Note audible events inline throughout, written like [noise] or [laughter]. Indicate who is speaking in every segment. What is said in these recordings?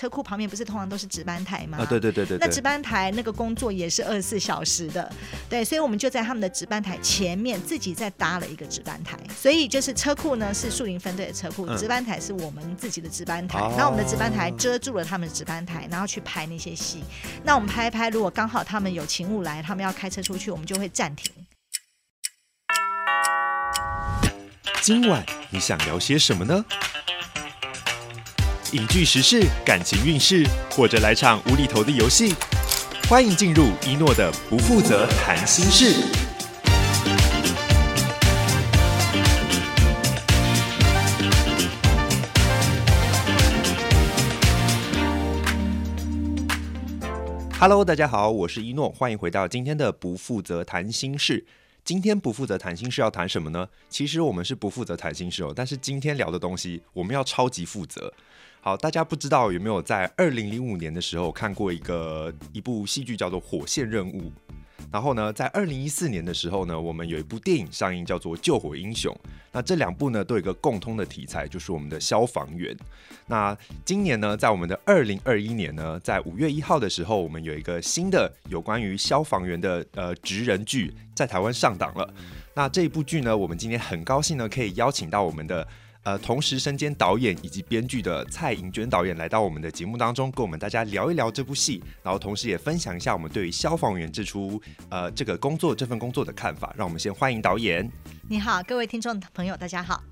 Speaker 1: 车库旁边不是通常都是值班台吗？
Speaker 2: 啊，对对对对，对。
Speaker 1: 那值班台那个工作也是二十四小时的，对，所以我们就在他们的值班台前面自己再搭了一个值班台，所以就是车库呢是树林分队的车库，值班台是我们自己的值班台，然后我们的值班台遮住了他们的值班台，然后去拍那些戏。那我们拍一拍，如果刚好他们有勤务来，他们要开车出去，我们就会暂停。
Speaker 2: 今晚你想聊些什么呢？影剧时事、感情运势，或者来场无厘头的游戏？欢迎进入一诺的不负责谈心室。Hello，大家好，我是一诺，欢迎回到今天的不负责谈心室。今天不负责谈心事要谈什么呢？其实我们是不负责谈心事哦，但是今天聊的东西我们要超级负责。好，大家不知道有没有在二零零五年的时候看过一个一部戏剧叫做《火线任务》。然后呢，在二零一四年的时候呢，我们有一部电影上映，叫做《救火英雄》。那这两部呢，都有一个共通的题材，就是我们的消防员。那今年呢，在我们的二零二一年呢，在五月一号的时候，我们有一个新的有关于消防员的呃职人剧在台湾上档了。那这一部剧呢，我们今天很高兴呢，可以邀请到我们的。呃，同时身兼导演以及编剧的蔡颖娟导演来到我们的节目当中，跟我们大家聊一聊这部戏，然后同时也分享一下我们对于消防员这出呃这个工作这份工作的看法。让我们先欢迎导演。
Speaker 1: 你好，各位听众朋友，大家好。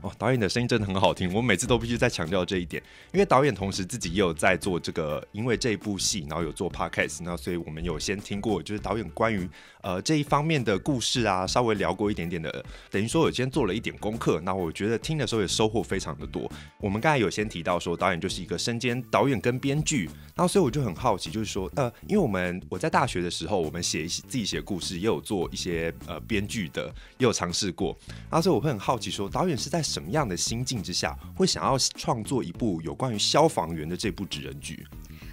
Speaker 2: 哦，导演的声音真的很好听，我每次都必须再强调这一点，因为导演同时自己也有在做这个，因为这部戏，然后有做 podcast，那所以我们有先听过，就是导演关于呃这一方面的故事啊，稍微聊过一点点的，等于说我今天做了一点功课，那我觉得听的时候也收获非常的多。我们刚才有先提到说，导演就是一个身兼导演跟编剧，然后所以我就很好奇，就是说，呃，因为我们我在大学的时候，我们写一些自己写故事，也有做一些呃编剧的，也有尝试过，然后所以我会很好奇说，导演是在什么样的心境之下，会想要创作一部有关于消防员的这部纸人剧？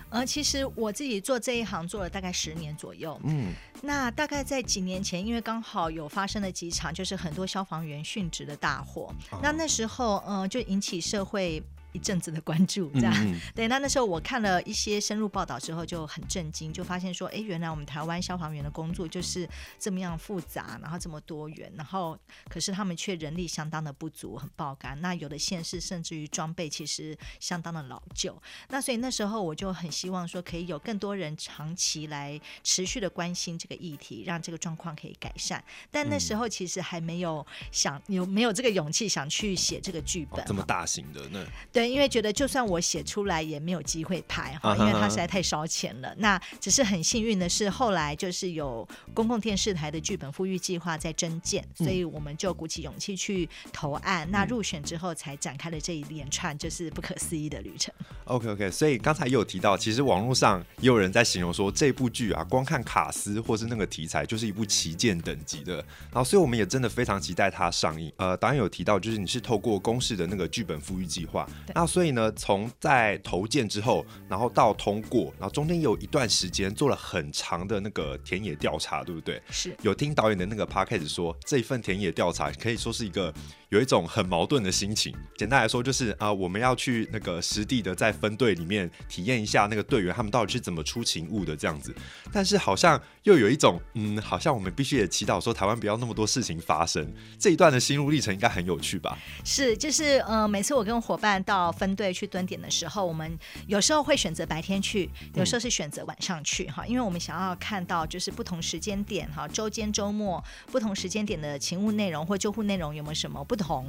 Speaker 1: 呃，其实我自己做这一行做了大概十年左右，嗯，那大概在几年前，因为刚好有发生了几场，就是很多消防员殉职的大火，哦、那那时候，呃，就引起社会。一阵子的关注，这样、嗯、对。那那时候我看了一些深入报道之后，就很震惊，就发现说，哎，原来我们台湾消防员的工作就是这么样复杂，然后这么多元，然后可是他们却人力相当的不足，很爆肝。那有的县市甚至于装备其实相当的老旧。那所以那时候我就很希望说，可以有更多人长期来持续的关心这个议题，让这个状况可以改善。但那时候其实还没有想有没有这个勇气想去写这个剧本，
Speaker 2: 哦、这么大型的那
Speaker 1: 对。对，因为觉得就算我写出来也没有机会拍哈，因为它实在太烧钱了。那只是很幸运的是，后来就是有公共电视台的剧本复育计划在征建，所以我们就鼓起勇气去投案。那入选之后，才展开了这一连串就是不可思议的旅程。
Speaker 2: OK OK，所以刚才也有提到，其实网络上也有人在形容说，这部剧啊，光看卡斯或是那个题材，就是一部旗舰等级的。然后，所以我们也真的非常期待它上映。呃，导演有提到，就是你是透过公视的那个剧本复育计划，那所以。呢，从在投件之后，然后到通过，然后中间有一段时间做了很长的那个田野调查，对不对？
Speaker 1: 是。
Speaker 2: 有听导演的那个 podcast 说，这一份田野调查可以说是一个。有一种很矛盾的心情。简单来说，就是啊、呃，我们要去那个实地的在分队里面体验一下那个队员他们到底是怎么出勤务的这样子。但是好像又有一种，嗯，好像我们必须也祈祷说台湾不要那么多事情发生。这一段的心路历程应该很有趣吧？
Speaker 1: 是，就是呃，每次我跟伙伴到分队去蹲点的时候，我们有时候会选择白天去，有时候是选择晚上去哈，因为我们想要看到就是不同时间点哈，周间周末不同时间点的勤务内容或救护内容有没有什么不同。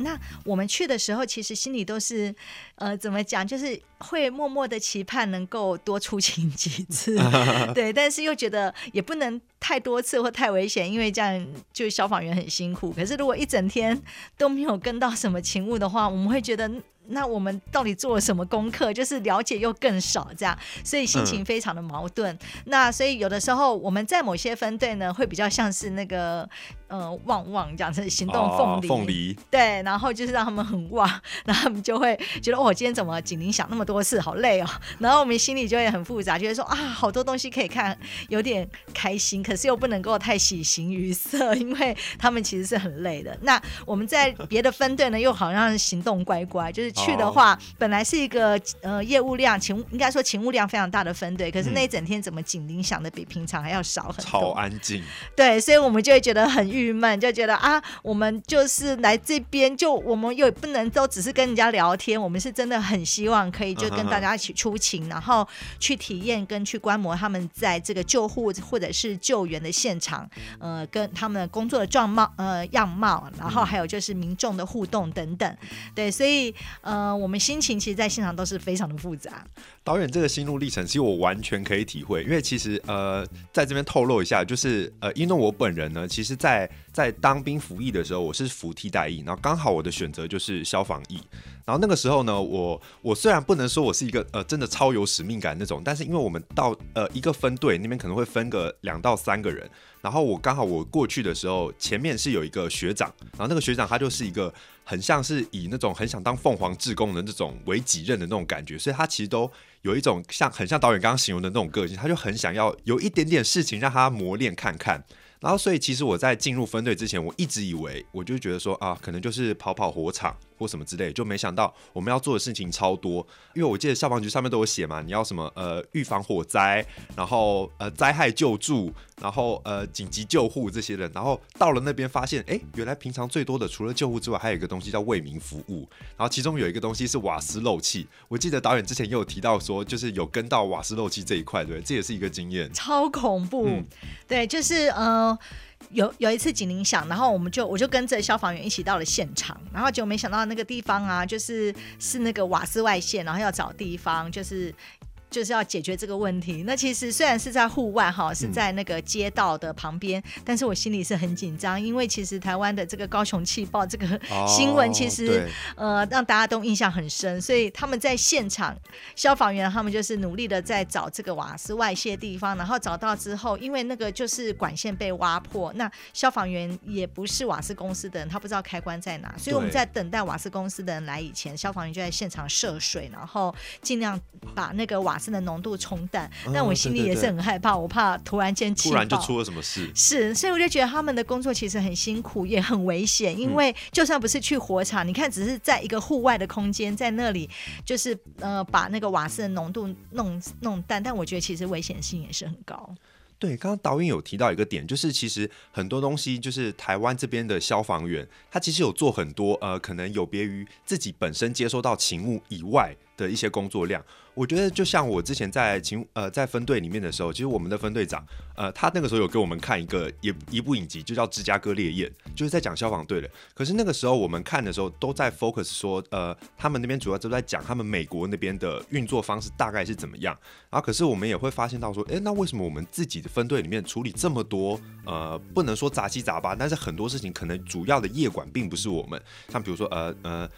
Speaker 1: 那我们去的时候，其实心里都是，呃，怎么讲，就是会默默的期盼能够多出勤几次，[laughs] 对，但是又觉得也不能太多次或太危险，因为这样就消防员很辛苦。可是如果一整天都没有跟到什么勤务的话，我们会觉得。那我们到底做了什么功课？就是了解又更少，这样，所以心情非常的矛盾。嗯、那所以有的时候我们在某些分队呢，会比较像是那个呃旺旺这样子行动凤梨，
Speaker 2: 凤、哦、梨
Speaker 1: 对，然后就是让他们很旺，然后他们就会觉得哦，今天怎么警铃响那么多次，好累哦。然后我们心里就会很复杂，觉得说啊，好多东西可以看，有点开心，可是又不能够太喜形于色，因为他们其实是很累的。那我们在别的分队呢，又好像行动乖乖，就是。去的话，本来是一个呃业务量勤应该说勤务量非常大的分队，可是那一整天怎么警铃响的比平常还要少很多，
Speaker 2: 超安静。
Speaker 1: 对，所以我们就会觉得很郁闷，就觉得啊，我们就是来这边，就我们又不能都只是跟人家聊天，我们是真的很希望可以就跟大家一起出勤，然后去体验跟去观摩他们在这个救护或者是救援的现场，呃，跟他们工作的状貌呃样貌，然后还有就是民众的互动等等。对，所以呃，我们心情其实，在现场都是非常的复杂。
Speaker 2: 导演这个心路历程，其实我完全可以体会，因为其实呃，在这边透露一下，就是呃，因为我本人呢，其实在在当兵服役的时候，我是服替代役，然后刚好我的选择就是消防役。然后那个时候呢，我我虽然不能说我是一个呃真的超有使命感那种，但是因为我们到呃一个分队那边可能会分个两到三个人，然后我刚好我过去的时候，前面是有一个学长，然后那个学长他就是一个很像是以那种很想当凤凰志工的那种为己任的那种感觉，所以他其实都有一种像很像导演刚刚形容的那种个性，他就很想要有一点点事情让他磨练看看。然后，所以其实我在进入分队之前，我一直以为，我就觉得说啊，可能就是跑跑火场或什么之类，就没想到我们要做的事情超多。因为我记得消防局上面都有写嘛，你要什么呃预防火灾，然后呃灾害救助，然后呃紧急救护这些人。然后到了那边发现，哎，原来平常最多的除了救护之外，还有一个东西叫为民服务。然后其中有一个东西是瓦斯漏气。我记得导演之前也有提到说，就是有跟到瓦斯漏气这一块，对，这也是一个经验。
Speaker 1: 超恐怖，嗯、对，就是呃。有有一次警铃响，然后我们就我就跟着消防员一起到了现场，然后结果没想到那个地方啊，就是是那个瓦斯外泄，然后要找地方就是。就是要解决这个问题。那其实虽然是在户外哈，是在那个街道的旁边，嗯、但是我心里是很紧张，因为其实台湾的这个高雄气爆这个 [laughs] 新闻，其实、哦、呃让大家都印象很深。所以他们在现场，消防员他们就是努力的在找这个瓦斯外泄地方，然后找到之后，因为那个就是管线被挖破，那消防员也不是瓦斯公司的人，他不知道开关在哪，所以我们在等待瓦斯公司的人来以前，消防员就在现场涉水，然后尽量把那个瓦斯的浓度冲淡，但我心里也是很害怕，哦、对对对，我怕突然间
Speaker 2: 突然就出了什么事。
Speaker 1: 是，所以我就觉得他们的工作其实很辛苦，也很危险。因为就算不是去火场，嗯、你看，只是在一个户外的空间，在那里就是呃把那个瓦斯的浓度弄弄淡，但我觉得其实危险性也是很高。
Speaker 2: 对，刚刚导演有提到一个点，就是其实很多东西，就是台湾这边的消防员，他其实有做很多呃，可能有别于自己本身接收到勤务以外的一些工作量。我觉得就像我之前在勤呃在分队里面的时候，其实我们的分队长呃他那个时候有给我们看一个一一部影集，就叫《芝加哥烈焰》，就是在讲消防队的。可是那个时候我们看的时候都在 focus 说呃他们那边主要都在讲他们美国那边的运作方式大概是怎么样。然后可是我们也会发现到说，诶，那为什么我们自己的分队里面处理这么多呃不能说杂七杂八，但是很多事情可能主要的业管并不是我们，像比如说呃呃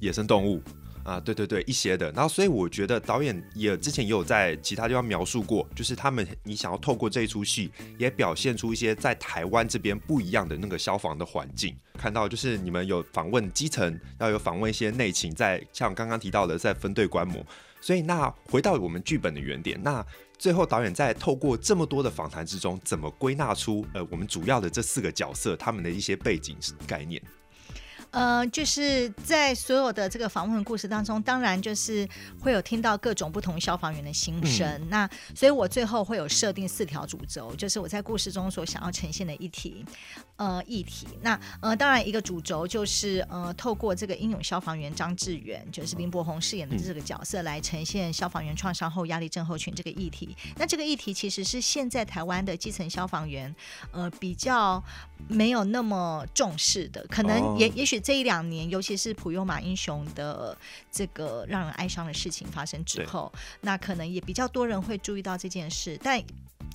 Speaker 2: 野生动物。啊，对对对，一些的，然后所以我觉得导演也之前也有在其他地方描述过，就是他们你想要透过这一出戏，也表现出一些在台湾这边不一样的那个消防的环境。看到就是你们有访问基层，要有访问一些内勤，在像刚刚提到的在分队观摩。所以那回到我们剧本的原点，那最后导演在透过这么多的访谈之中，怎么归纳出呃我们主要的这四个角色他们的一些背景概念？
Speaker 1: 呃，就是在所有的这个访问的故事当中，当然就是会有听到各种不同消防员的心声。嗯、那所以我最后会有设定四条主轴，就是我在故事中所想要呈现的议题，呃，议题。那呃，当然一个主轴就是呃，透过这个英勇消防员张志远，就是林柏宏饰演的这个角色来呈现消防员创伤后压力症候群这个议题。那这个议题其实是现在台湾的基层消防员呃比较没有那么重视的，可能也、哦、也许。这一两年，尤其是普悠马英雄的这个让人哀伤的事情发生之后，那可能也比较多人会注意到这件事。但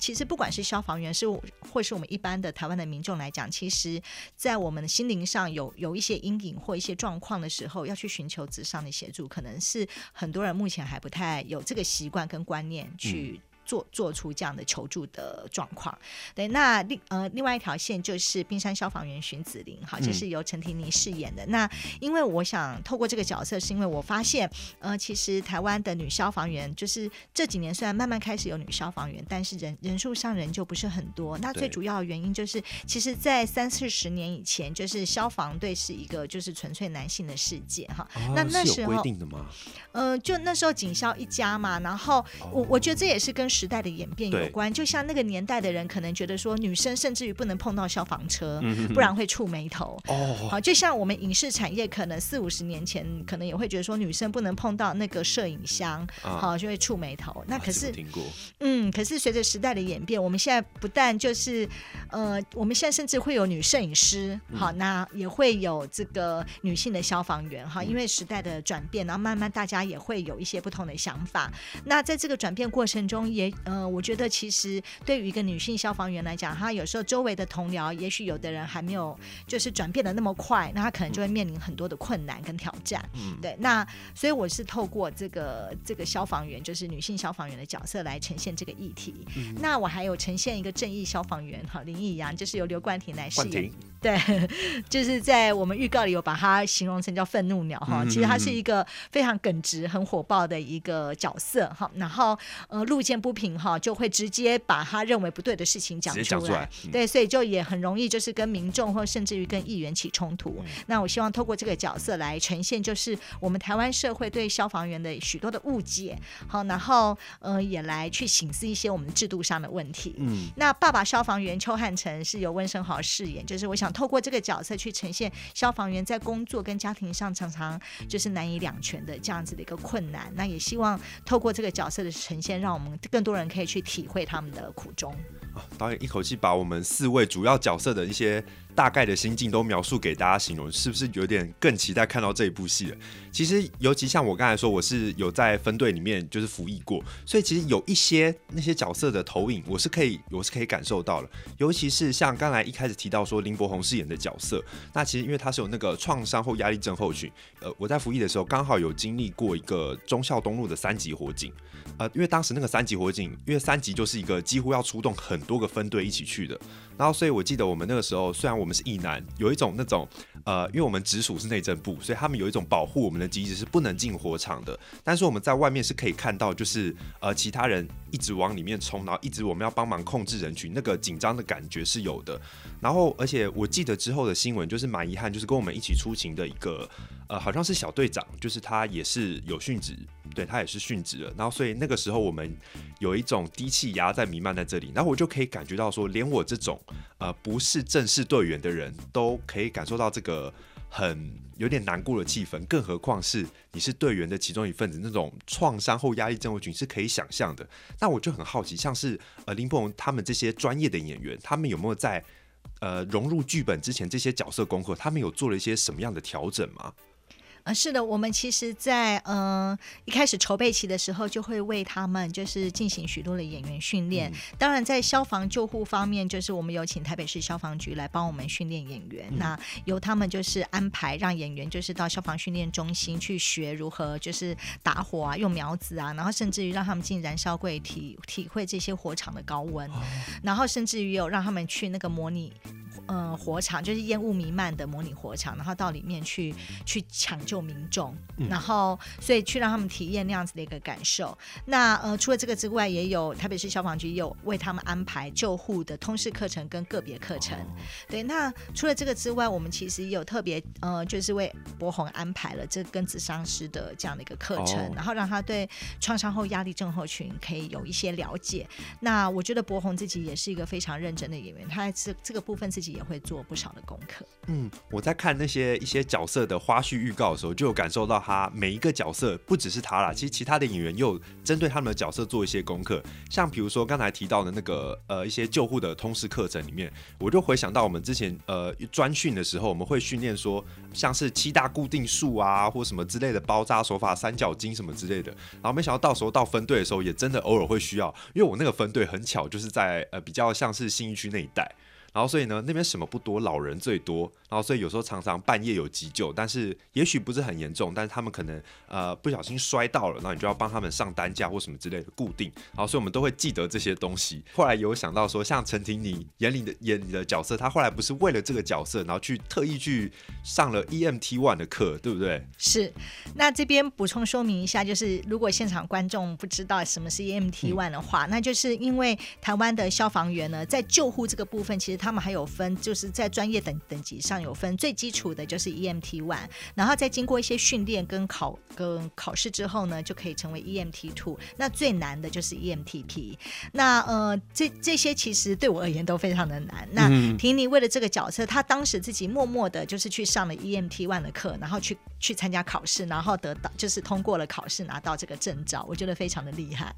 Speaker 1: 其实，不管是消防员，是或是我们一般的台湾的民众来讲，其实，在我们的心灵上有有一些阴影或一些状况的时候，要去寻求纸上的协助，可能是很多人目前还不太有这个习惯跟观念去做做出这样的求助的状况。对，那另呃另外一条线就是冰山消防员荀子林，哈，就是由陈婷妮饰演的。嗯、那因为我想透过这个角色，是因为我发现，呃，其实台湾的女消防员，就是这几年虽然慢慢开始有女消防员，但是人人数上仍旧不是很多。那最主要的原因就是，其实，在三四十年以前，就是消防队是一个就是纯粹男性的世界，哈。
Speaker 2: 啊、
Speaker 1: 那那时候
Speaker 2: 规定的吗？
Speaker 1: 呃，就那时候警消一家嘛，然后我我觉得这也是跟时代的演变有关。就像那个年代的人可能觉得说，女生甚至于不能碰到消防车，不然会触眉头。哦，好，就像我们影视产业可能四五十年前可能也会觉得说，女生不能碰到那个摄影箱，好就会触眉头。那可是，嗯，可是随着时代的演变，我们现在不但就是呃，我们现在甚至会有女摄影师，好，那也会有这个女性的消防员，哈，因为时代的转变，然后慢慢大家也会有一些不同的想法。那在这个转变过程中，也呃，我觉得其实对于一个女性消防员来讲，她有时候周围的同僚，也许有的人还没有就是转变的那么快，那她可能就会面临很多的困难跟挑战。嗯，对。那所以我是透过这个这个消防员，就是女性消防员的角色来呈现这个议题。嗯、那我还有呈现一个正义消防员，哈，林义阳，就是由刘冠廷来饰演。对，[laughs] 就是在我们预告里有把它形容成叫愤怒鸟哈，其实它是一个非常耿直、很火爆的一个角色哈。然后呃，路见不平哈，就会直接把他认为不对的事情讲出来。出来嗯、对，所以就也很容易就是跟民众或甚至于跟议员起冲突。嗯、那我希望透过这个角色来呈现，就是我们台湾社会对消防员的许多的误解。好，然后呃，也来去省思一些我们制度上的问题。嗯，那爸爸消防员邱汉成是由温生豪饰演，就是我想。透过这个角色去呈现消防员在工作跟家庭上常常就是难以两全的这样子的一个困难，那也希望透过这个角色的呈现，让我们更多多人可以去体会他们的苦衷。
Speaker 2: 导演一口气把我们四位主要角色的一些大概的心境都描述给大家形容，是不是有点更期待看到这一部戏了？其实，尤其像我刚才说，我是有在分队里面就是服役过，所以其实有一些那些角色的投影，我是可以，我是可以感受到了。尤其是像刚才一开始提到说林柏宏饰演的角色，那其实因为他是有那个创伤后压力症候群，呃，我在服役的时候刚好有经历过一个忠孝东路的三级火警，呃，因为当时那个三级火警，因为三级就是一个几乎要出动很多个分队一起去的。然后，所以我记得我们那个时候，虽然我们是役男，有一种那种，呃，因为我们直属是内政部，所以他们有一种保护我们的机制，是不能进火场的。但是我们在外面是可以看到，就是呃，其他人一直往里面冲，然后一直我们要帮忙控制人群，那个紧张的感觉是有的。然后，而且我记得之后的新闻就是蛮遗憾，就是跟我们一起出勤的一个，呃，好像是小队长，就是他也是有殉职，对，他也是殉职了。然后，所以那个时候我们有一种低气压在弥漫在这里，然后我就可以感觉到说，连我这种。呃，不是正式队员的人都可以感受到这个很有点难过的气氛，更何况是你是队员的其中一份子，那种创伤后压力症候群是可以想象的。那我就很好奇，像是呃林柏宏他们这些专业的演员，他们有没有在呃融入剧本之前这些角色功课，他们有做了一些什么样的调整吗？
Speaker 1: 啊，是的，我们其实在，在呃一开始筹备期的时候，就会为他们就是进行许多的演员训练。嗯、当然，在消防救护方面，就是我们有请台北市消防局来帮我们训练演员。嗯、那由他们就是安排让演员就是到消防训练中心去学如何就是打火啊，用苗子啊，然后甚至于让他们进燃烧柜体体会这些火场的高温，哦、然后甚至于有让他们去那个模拟。呃，火场就是烟雾弥漫的模拟火场，然后到里面去去抢救民众，然后所以去让他们体验那样子的一个感受。那呃，除了这个之外，也有台北市消防局有为他们安排救护的通识课程跟个别课程。对，那除了这个之外，我们其实也有特别呃，就是为博宏安排了这跟咨商师的这样的一个课程，然后让他对创伤后压力症候群可以有一些了解。那我觉得博宏自己也是一个非常认真的演员，他在这这个部分自己。也会做不少的功课。
Speaker 2: 嗯，我在看那些一些角色的花絮预告的时候，我就有感受到他每一个角色不只是他啦，其实其他的演员又针对他们的角色做一些功课。像比如说刚才提到的那个呃一些救护的通识课程里面，我就回想到我们之前呃专训的时候，我们会训练说像是七大固定数啊，或什么之类的包扎手法、三角巾什么之类的。然后没想到到时候到分队的时候，也真的偶尔会需要，因为我那个分队很巧就是在呃比较像是信义区那一带。然后所以呢，那边什么不多，老人最多，然后所以有时候常常半夜有急救，但是也许不是很严重，但是他们可能呃不小心摔到了，然后你就要帮他们上担架或什么之类的固定，然后所以我们都会记得这些东西。后来有想到说，像陈婷你眼里的演你的角色，他后来不是为了这个角色，然后去特意去上了 EMT One 的课，对不对？
Speaker 1: 是。那这边补充说明一下，就是如果现场观众不知道什么是 EMT One 的话，嗯、那就是因为台湾的消防员呢，在救护这个部分，其实他们还有分，就是在专业等等级上有分，最基础的就是 EMT One，然后再经过一些训练跟考跟考试之后呢，就可以成为 EMT Two。那最难的就是 EMTP。那呃，这这些其实对我而言都非常的难。那婷妮为了这个角色，她当时自己默默的，就是去上了 EMT One 的课，然后去去参加考试，然后得到就是通过了考试，拿到这个证照，我觉得非常的厉害。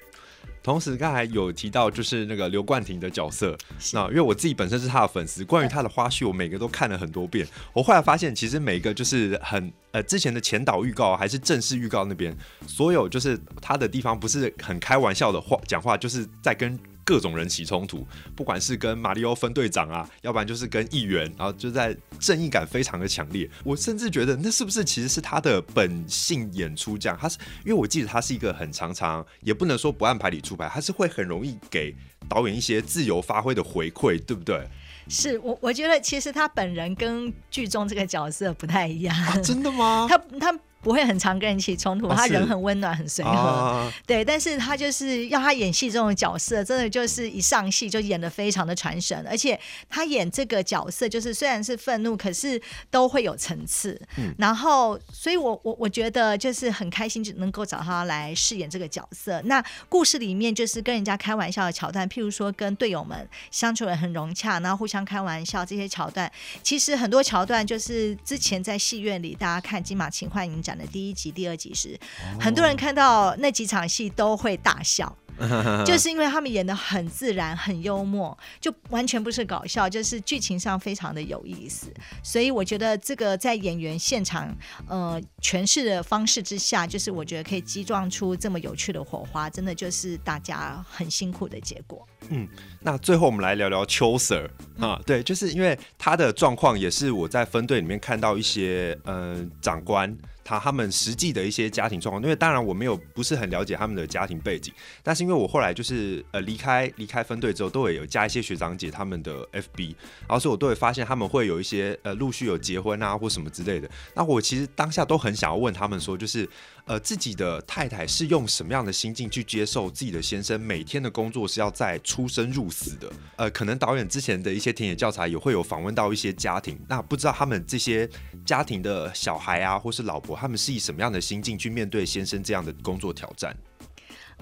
Speaker 2: 同时，刚才有提到就是那个刘冠廷的角色，那因为我自己本身是他的粉丝，关于他的花絮，我每个都看了很多遍。我后来发现，其实每个就是很呃之前的前导预告还是正式预告那边，所有就是他的地方不是很开玩笑的话讲话，就是在跟。各种人起冲突，不管是跟马里奥分队长啊，要不然就是跟议员，然后就在正义感非常的强烈。我甚至觉得那是不是其实是他的本性演出这样？他是因为我记得他是一个很常常，也不能说不按牌理出牌，他是会很容易给导演一些自由发挥的回馈，对不对？
Speaker 1: 是我我觉得其实他本人跟剧中这个角色不太一样。
Speaker 2: 啊，真的吗？
Speaker 1: 他 [laughs] 他。不会很常跟人起冲突，他人很温暖，很随和，
Speaker 2: 啊、
Speaker 1: 对。但是他就是要他演戏这种角色，真的就是一上戏就演的非常的传神，而且他演这个角色就是虽然是愤怒，可是都会有层次。嗯、然后，所以我我我觉得就是很开心，就能够找他来饰演这个角色。那故事里面就是跟人家开玩笑的桥段，譬如说跟队友们相处的很融洽，然后互相开玩笑这些桥段，其实很多桥段就是之前在戏院里大家看金马情幻影展的第一集、第二集时，很多人看到那几场戏都会大笑，[laughs] 就是因为他们演的很自然、很幽默，就完全不是搞笑，就是剧情上非常的有意思。所以我觉得这个在演员现场呃诠释的方式之下，就是我觉得可以激撞出这么有趣的火花，真的就是大家很辛苦的结果。
Speaker 2: 嗯，那最后我们来聊聊邱 Sir 啊，对，就是因为他的状况也是我在分队里面看到一些嗯、呃、长官。他他们实际的一些家庭状况，因为当然我没有不是很了解他们的家庭背景，但是因为我后来就是呃离开离开分队之后，都会有加一些学长姐他们的 FB，然后所以我都会发现他们会有一些呃陆续有结婚啊或什么之类的。那我其实当下都很想要问他们说，就是呃自己的太太是用什么样的心境去接受自己的先生每天的工作是要在出生入死的？呃，可能导演之前的一些田野教材也会有访问到一些家庭，那不知道他们这些家庭的小孩啊或是老婆。他们是以什么样的心境去面对先生这样的工作挑战？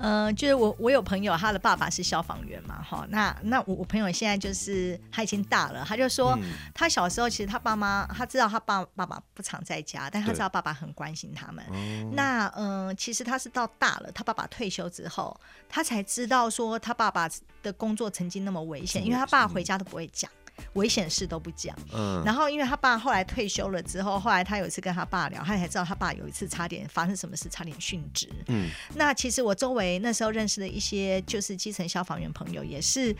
Speaker 1: 嗯、呃，就是我我有朋友，他的爸爸是消防员嘛，哈，那那我我朋友现在就是他已经大了，他就说、嗯、他小时候其实他爸妈他知道他爸爸爸不常在家，但他知道爸爸很关心他们。对那嗯、呃，其实他是到大了，他爸爸退休之后，他才知道说他爸爸的工作曾经那么危险，因为他爸回家都不会讲。危险事都不讲，嗯，然后因为他爸后来退休了之后，后来他有一次跟他爸聊，他才知道他爸有一次差点发生什么事，差点殉职，嗯，那其实我周围那时候认识的一些就是基层消防员朋友也是，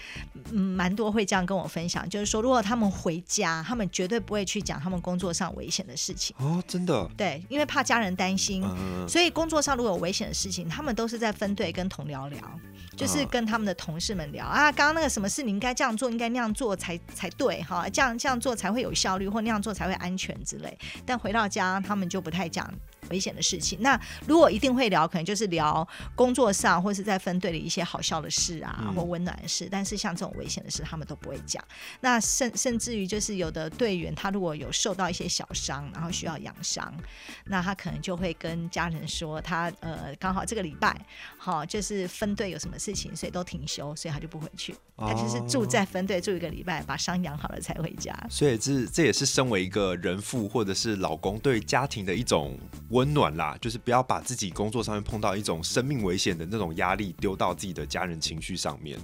Speaker 1: 嗯，蛮多会这样跟我分享，就是说如果他们回家，他们绝对不会去讲他们工作上危险的事情。
Speaker 2: 哦，真的，
Speaker 1: 对，因为怕家人担心，嗯，所以工作上如果有危险的事情，他们都是在分队跟同僚聊，就是跟他们的同事们聊啊，刚刚那个什么事你应该这样做，应该那样做才才。对哈，这样这样做才会有效率，或那样做才会安全之类。但回到家，他们就不太讲。危险的事情，那如果一定会聊，可能就是聊工作上或是在分队里一些好笑的事啊，嗯、或温暖的事。但是像这种危险的事，他们都不会讲。那甚甚至于就是有的队员，他如果有受到一些小伤，然后需要养伤，那他可能就会跟家人说他，他呃刚好这个礼拜好就是分队有什么事情，所以都停休，所以他就不回去。他就是住在分队住一个礼拜，把伤养好了才回家。
Speaker 2: 所以这这也是身为一个人父或者是老公对家庭的一种。温暖啦，就是不要把自己工作上面碰到一种生命危险的那种压力丢到自己的家人情绪上面。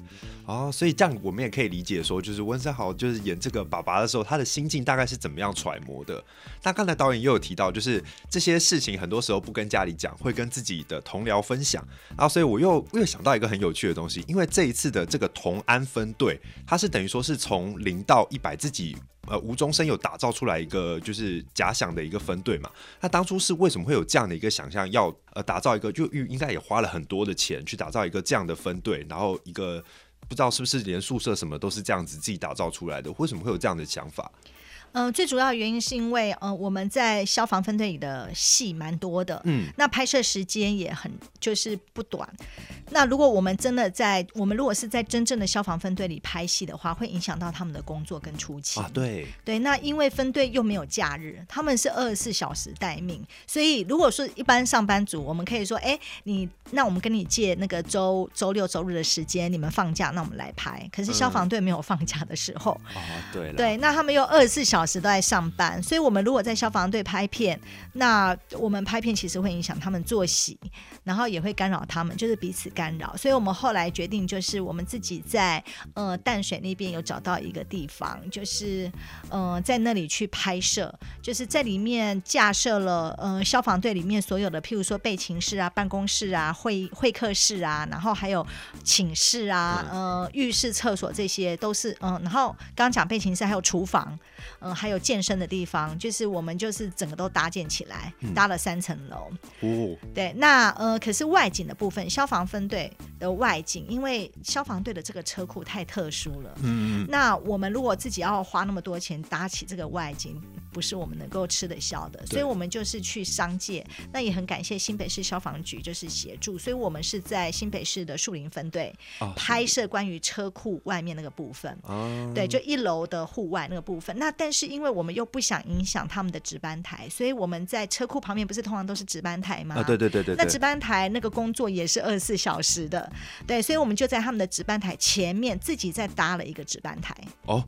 Speaker 2: 哦，所以这样我们也可以理解说，就是温森豪就是演这个爸爸的时候，他的心境大概是怎么样揣摩的。那刚才导演也有提到，就是这些事情很多时候不跟家里讲，会跟自己的同僚分享。然后，所以我又又想到一个很有趣的东西，因为这一次的这个同安分队，它是等于说是从零到一百自己呃无中生有打造出来一个就是假想的一个分队嘛。他当初是为什么会有这样的一个想象，要呃打造一个就应该也花了很多的钱去打造一个这样的分队，然后一个。不知道是不是连宿舍什么都是这样子自己打造出来的？为什么会有这样的想法？
Speaker 1: 嗯、呃，最主要的原因是因为，呃，我们在消防分队里的戏蛮多的，嗯，那拍摄时间也很就是不短。那如果我们真的在我们如果是在真正的消防分队里拍戏的话，会影响到他们的工作跟出勤。
Speaker 2: 啊，对
Speaker 1: 对。那因为分队又没有假日，他们是二十四小时待命，所以如果说一般上班族，我们可以说，哎，你那我们跟你借那个周周六周日的时间，你们放假，那我们来拍。可是消防队没有放假的时候，
Speaker 2: 嗯、啊，对
Speaker 1: 对，那他们又二十四小时都在上班，所以我们如果在消防队拍片，那我们拍片其实会影响他们作息，然后也会干扰他们，就是彼此干扰。所以我们后来决定，就是我们自己在呃淡水那边有找到一个地方，就是呃在那里去拍摄，就是在里面架设了呃消防队里面所有的，譬如说备勤室啊、办公室啊、会会客室啊，然后还有寝室啊、呃浴室、厕所，这些都是嗯、呃，然后刚刚讲备勤室还有厨房。嗯，还有健身的地方，就是我们就是整个都搭建起来，嗯、搭了三层楼。哦，对，那呃，可是外景的部分，消防分队的外景，因为消防队的这个车库太特殊了。嗯，那我们如果自己要花那么多钱搭起这个外景，不是我们能够吃得消的，所以我们就是去商界。那也很感谢新北市消防局就是协助，所以我们是在新北市的树林分队拍摄关于车库外面那个部分。哦，对，就一楼的户外那个部分。那但是因为我们又不想影响他们的值班台，所以我们在车库旁边不是通常都是值班台吗？啊，
Speaker 2: 对对对对。
Speaker 1: 那值班台那个工作也是二十四小时的，对，所以我们就在他们的值班台前面自己再搭了一个值班台。哦。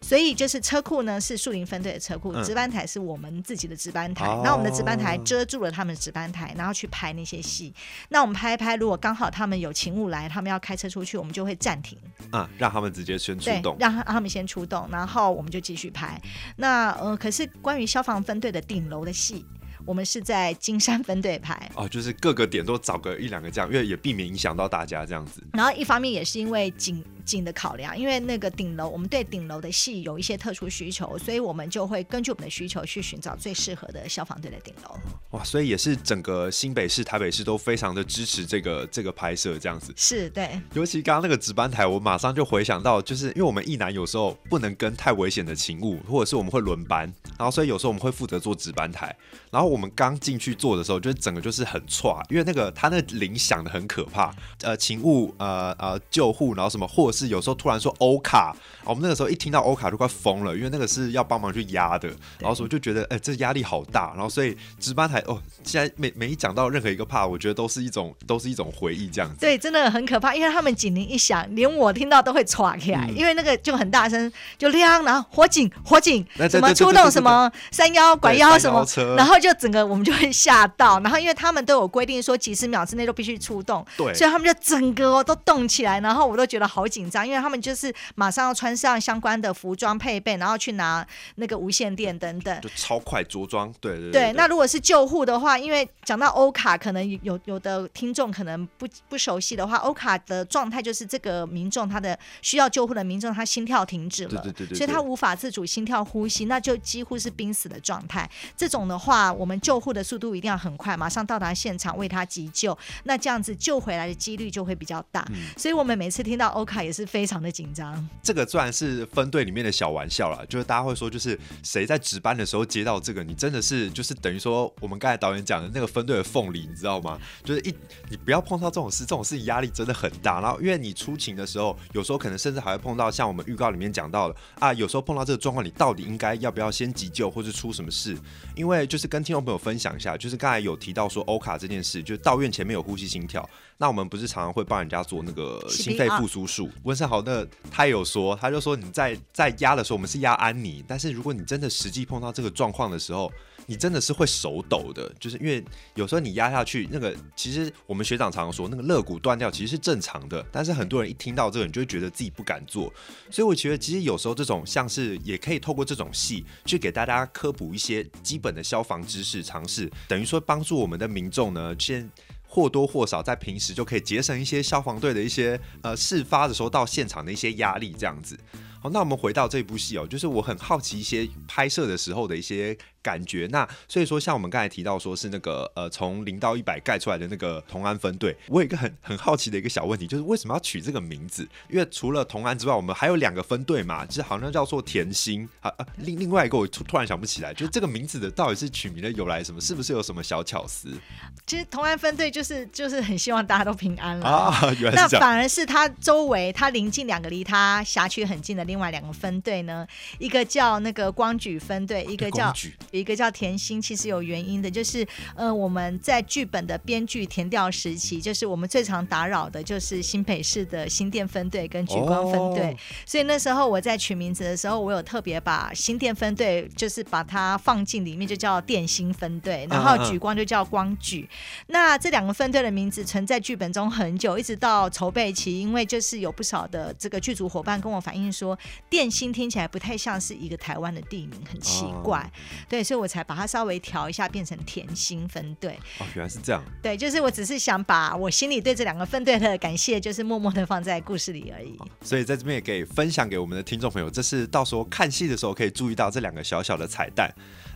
Speaker 1: 所以就是车库呢是树林分队的车库，值班台是我们自己的值班台。那、嗯、我们的值班台遮住了他们的值班台，然后去拍那些戏。那我们拍一拍，如果刚好他们有勤务来，他们要开车出去，我们就会暂停。
Speaker 2: 啊，让他们直接先出动。
Speaker 1: 让让他们先出动，然后我们就继续拍。那呃，可是关于消防分队的顶楼的戏，我们是在金山分队拍。
Speaker 2: 哦，就是各个点都找个一两个这样，因为也避免影响到大家这样子。
Speaker 1: 然后一方面也是因为景。景的考量，因为那个顶楼，我们对顶楼的戏有一些特殊需求，所以我们就会根据我们的需求去寻找最适合的消防队的顶楼。
Speaker 2: 哇，所以也是整个新北市、台北市都非常的支持这个这个拍摄，这样子。
Speaker 1: 是对，
Speaker 2: 尤其刚刚那个值班台，我马上就回想到，就是因为我们一男有时候不能跟太危险的勤务，或者是我们会轮班，然后所以有时候我们会负责做值班台，然后我们刚进去做的时候，就整个就是很剉，因为那个他那铃响的很可怕，呃，请勿呃呃救护，然后什么，或者是有时候突然说。欧卡，我们那个时候一听到欧卡就快疯了，因为那个是要帮忙去压的，然后所以就觉得，哎、欸，这压力好大，然后所以值班台哦，现在每每一讲到任何一个怕，我觉得都是一种都是一种回忆这样子。
Speaker 1: 对，真的很可怕，因为他们警铃一响，连我听到都会唰起来，嗯、因为那个就很大声，就亮，然后火警火警，什么出动什么三幺拐幺什么，然后就整个我们就会吓到，然后因为他们都有规定说几十秒之内都必须出动，对，所以他们就整个都动起来，然后我都觉得好紧张，因为他们就是。马上要穿上相关的服装配备，然后去拿那个无线电等等，
Speaker 2: 就超快着装。对对对，
Speaker 1: 对。那如果是救护的话，因为讲到欧卡，可能有有的听众可能不不熟悉的话，欧卡的状态就是这个民众他的需要救护的民众，他心跳停止了，对对对对，所以他无法自主心跳呼吸，那就几乎是濒死的状态。这种的话，我们救护的速度一定要很快，马上到达现场为他急救，那这样子救回来的几率就会比较大。嗯、所以我们每次听到欧卡也是非常的紧张。
Speaker 2: 这个虽然是分队里面的小玩笑啦，就是大家会说，就是谁在值班的时候接到这个，你真的是就是等于说我们刚才导演讲的那个分队的凤梨，你知道吗？就是一你不要碰到这种事，这种事压力真的很大。然后因为你出勤的时候，有时候可能甚至还会碰到像我们预告里面讲到的啊，有时候碰到这个状况，你到底应该要不要先急救，或是出什么事？因为就是跟听众朋友分享一下，就是刚才有提到说欧卡这件事，就是到院前面有呼吸心跳。那我们不是常常会帮人家做那个心肺复苏术？温昇豪那他有说，他就说你在在压的时候，我们是压安妮，但是如果你真的实际碰到这个状况的时候，你真的是会手抖的，就是因为有时候你压下去，那个其实我们学长常常说，那个肋骨断掉其实是正常的，但是很多人一听到这个，你就会觉得自己不敢做。所以我觉得其实有时候这种像是也可以透过这种戏去给大家科普一些基本的消防知识常识，等于说帮助我们的民众呢，先或多或少在平时就可以节省一些消防队的一些呃事发的时候到现场的一些压力，这样子。好，那我们回到这部戏哦，就是我很好奇一些拍摄的时候的一些。感觉那，所以说像我们刚才提到说是那个呃从零到一百盖出来的那个同安分队，我有一个很很好奇的一个小问题，就是为什么要取这个名字？因为除了同安之外，我们还有两个分队嘛，就是好像叫做甜心啊啊，另另外一个我突突然想不起来，就是这个名字的到底是取名的由来什么？是不是有什么小巧思？
Speaker 1: 其实同安分队就是就是很希望大家都平安了 [laughs]
Speaker 2: 啊，原来是。
Speaker 1: 那反而是他周围他临近两个离他辖区很近的另外两个分队呢，一个叫那个光举分队，一个叫一个叫甜心。其实有原因的，就是呃，我们在剧本的编剧填调时期，就是我们最常打扰的，就是新北市的新店分队跟举光分队。哦、所以那时候我在取名字的时候，我有特别把新店分队就是把它放进里面，就叫电新分队，然后举光就叫光举。那这两个分队的名字存在剧本中很久，一直到筹备期，因为就是有不少的这个剧组伙伴跟我反映说，电新听起来不太像是一个台湾的地名，很奇怪。哦、对，所以我才把它稍。稍微调一下，变成甜心分队。
Speaker 2: 哦，原来是这样。
Speaker 1: 对，就是我只是想把我心里对这两个分队的感谢，就是默默的放在故事里而已。
Speaker 2: 所以在这边也可以分享给我们的听众朋友，这是到时候看戏的时候可以注意到这两个小小的彩蛋。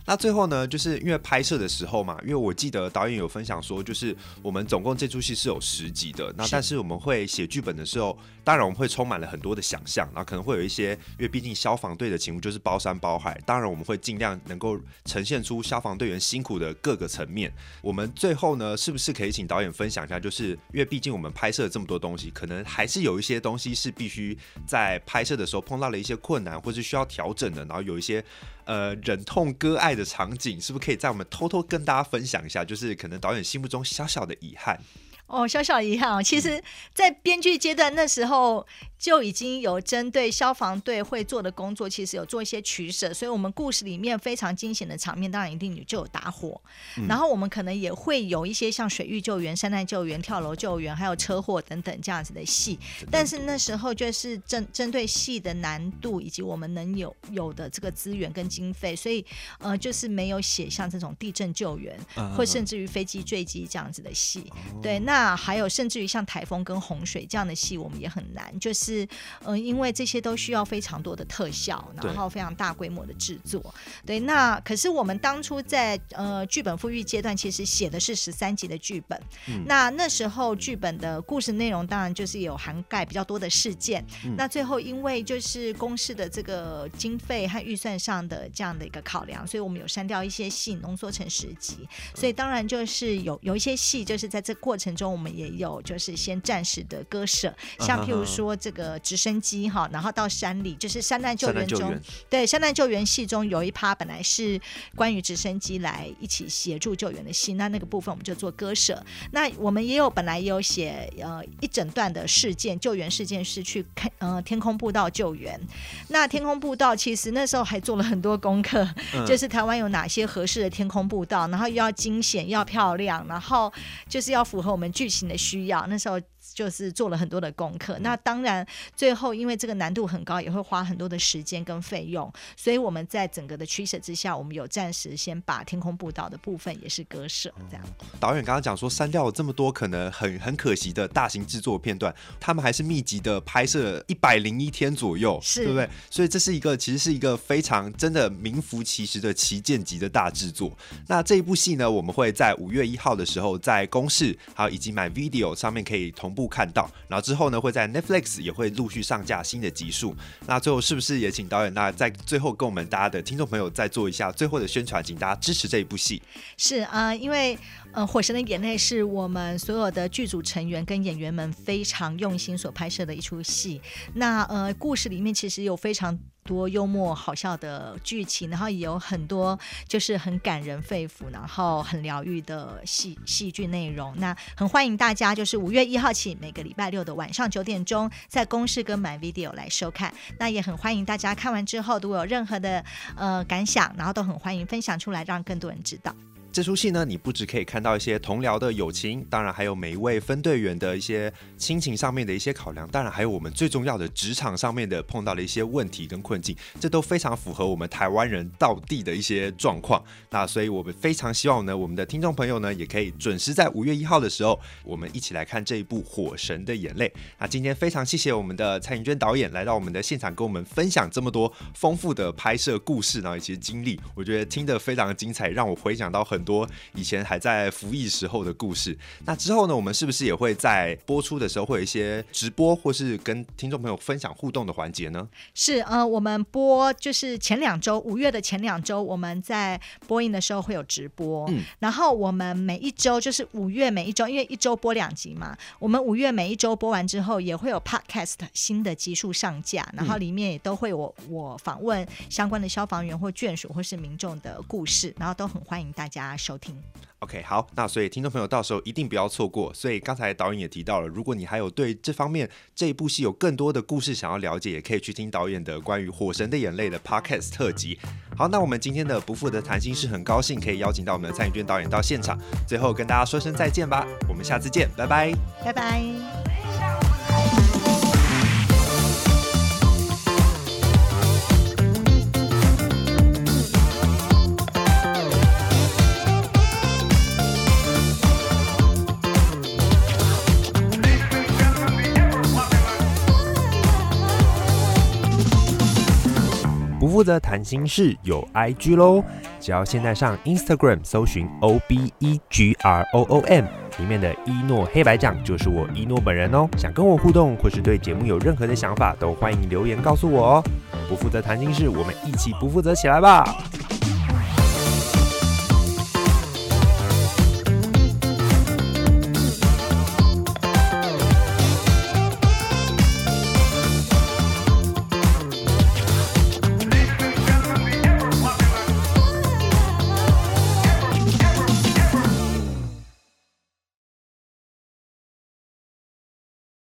Speaker 2: 那最后呢，就是因为拍摄的时候嘛，因为我记得导演有分享说，就是我们总共这出戏是有十集的。那但是我们会写剧本的时候，当然我们会充满了很多的想象，然后可能会有一些，因为毕竟消防队的情务就是包山包海，当然我们会尽量能够呈现出消防队员辛苦的各个层面。我们最后呢，是不是可以请导演分享一下？就是因为毕竟我们拍摄了这么多东西，可能还是有一些东西是必须在拍摄的时候碰到了一些困难，或是需要调整的，然后有一些。呃，忍痛割爱的场景，是不是可以在我们偷偷跟大家分享一下？就是可能导演心目中小小的遗憾。
Speaker 1: 哦，小小遗憾哦。其实，在编剧阶段那时候。就已经有针对消防队会做的工作，其实有做一些取舍，所以我们故事里面非常惊险的场面，当然一定就有打火，嗯、然后我们可能也会有一些像水域救援、山难救援、跳楼救援，还有车祸等等这样子的戏。但是那时候就是针针对戏的难度以及我们能有有的这个资源跟经费，所以呃就是没有写像这种地震救援，嗯、或甚至于飞机坠机这样子的戏。哦、对，那还有甚至于像台风跟洪水这样的戏，我们也很难，就是。嗯、呃，因为这些都需要非常多的特效，然后非常大规模的制作。对，对，那可是我们当初在呃剧本复育阶段，其实写的是十三集的剧本。嗯、那那时候剧本的故事内容当然就是有涵盖比较多的事件。嗯、那最后因为就是公式的这个经费和预算上的这样的一个考量，所以我们有删掉一些戏，浓缩成十集。所以当然就是有有一些戏，就是在这过程中我们也有就是先暂时的割舍，像譬如说这个。直升机哈，然后到山里，就是山难救援中，援对山难救援戏中有一趴本来是关于直升机来一起协助救援的戏，那那个部分我们就做割舍。那我们也有本来也有写呃一整段的事件，救援事件是去看呃天空步道救援。那天空步道其实那时候还做了很多功课，嗯、就是台湾有哪些合适的天空步道，然后又要惊险又要漂亮，然后就是要符合我们剧情的需要。那时候。就是做了很多的功课，那当然最后因为这个难度很高，也会花很多的时间跟费用，所以我们在整个的取舍之下，我们有暂时先把天空步道的部分也是割舍这样。
Speaker 2: 导演刚刚讲说删掉了这么多可能很很可惜的大型制作片段，他们还是密集的拍摄一百零一天左右，是对不对？所以这是一个其实是一个非常真的名副其实的旗舰级的大制作。那这一部戏呢，我们会在五月一号的时候在公视还有以及 MyVideo 上面可以同步。看到，然后之后呢，会在 Netflix 也会陆续上架新的集数。那最后是不是也请导演，那在最后跟我们大家的听众朋友再做一下最后的宣传，请大家支持这一部戏。
Speaker 1: 是啊、因为。呃，《火神的眼泪》是我们所有的剧组成员跟演员们非常用心所拍摄的一出戏。那呃，故事里面其实有非常多幽默好笑的剧情，然后也有很多就是很感人肺腑，然后很疗愈的戏戏剧内容。那很欢迎大家，就是五月一号起，每个礼拜六的晚上九点钟，在公视跟 MyVideo 来收看。那也很欢迎大家看完之后，如果有任何的呃感想，然后都很欢迎分享出来，让更多人知道。
Speaker 2: 这出戏呢，你不只可以看到一些同僚的友情，当然还有每一位分队员的一些亲情上面的一些考量，当然还有我们最重要的职场上面的碰到的一些问题跟困境，这都非常符合我们台湾人道地的一些状况。那所以我们非常希望呢，我们的听众朋友呢，也可以准时在五月一号的时候，我们一起来看这一部《火神的眼泪》。那今天非常谢谢我们的蔡颖娟导演来到我们的现场，跟我们分享这么多丰富的拍摄故事，然后一些经历，我觉得听得非常的精彩，让我回想到很多以前还在服役时候的故事。那之后呢，我们是不是也会在播出的时候会有一些直播，或是跟听众朋友分享互动的环节呢？
Speaker 1: 是，呃，我们播就是前两周，五月的前两周，我们在播映的时候会有直播。嗯，然后我们每一周就是五月每一周，因为一周播两集嘛，我们五月每一周播完之后，也会有 Podcast 新的集数上架，然后里面也都会有我我访问相关的消防员或眷属或是民众的故事，然后都很欢迎大家收听。
Speaker 2: OK，好，那所以听众朋友到时候一定不要错过。所以刚才导演也提到了，如果你还有对这方面这一部戏有更多的故事想要了解，也可以去听导演的关于《火神的眼泪》的 Podcast 特辑。好，那我们今天的不负的谈心是很高兴可以邀请到我们的蔡盈娟导演到现场，最后跟大家说声再见吧，我们下次见，拜拜，
Speaker 1: 拜拜。
Speaker 2: 不负责谈心事有 IG 喽，只要现在上 Instagram 搜寻 O B E G R O O M，里面的一诺黑白酱就是我一诺本人哦。想跟我互动或是对节目有任何的想法，都欢迎留言告诉我哦。不负责谈心事，我们一起不负责起来吧。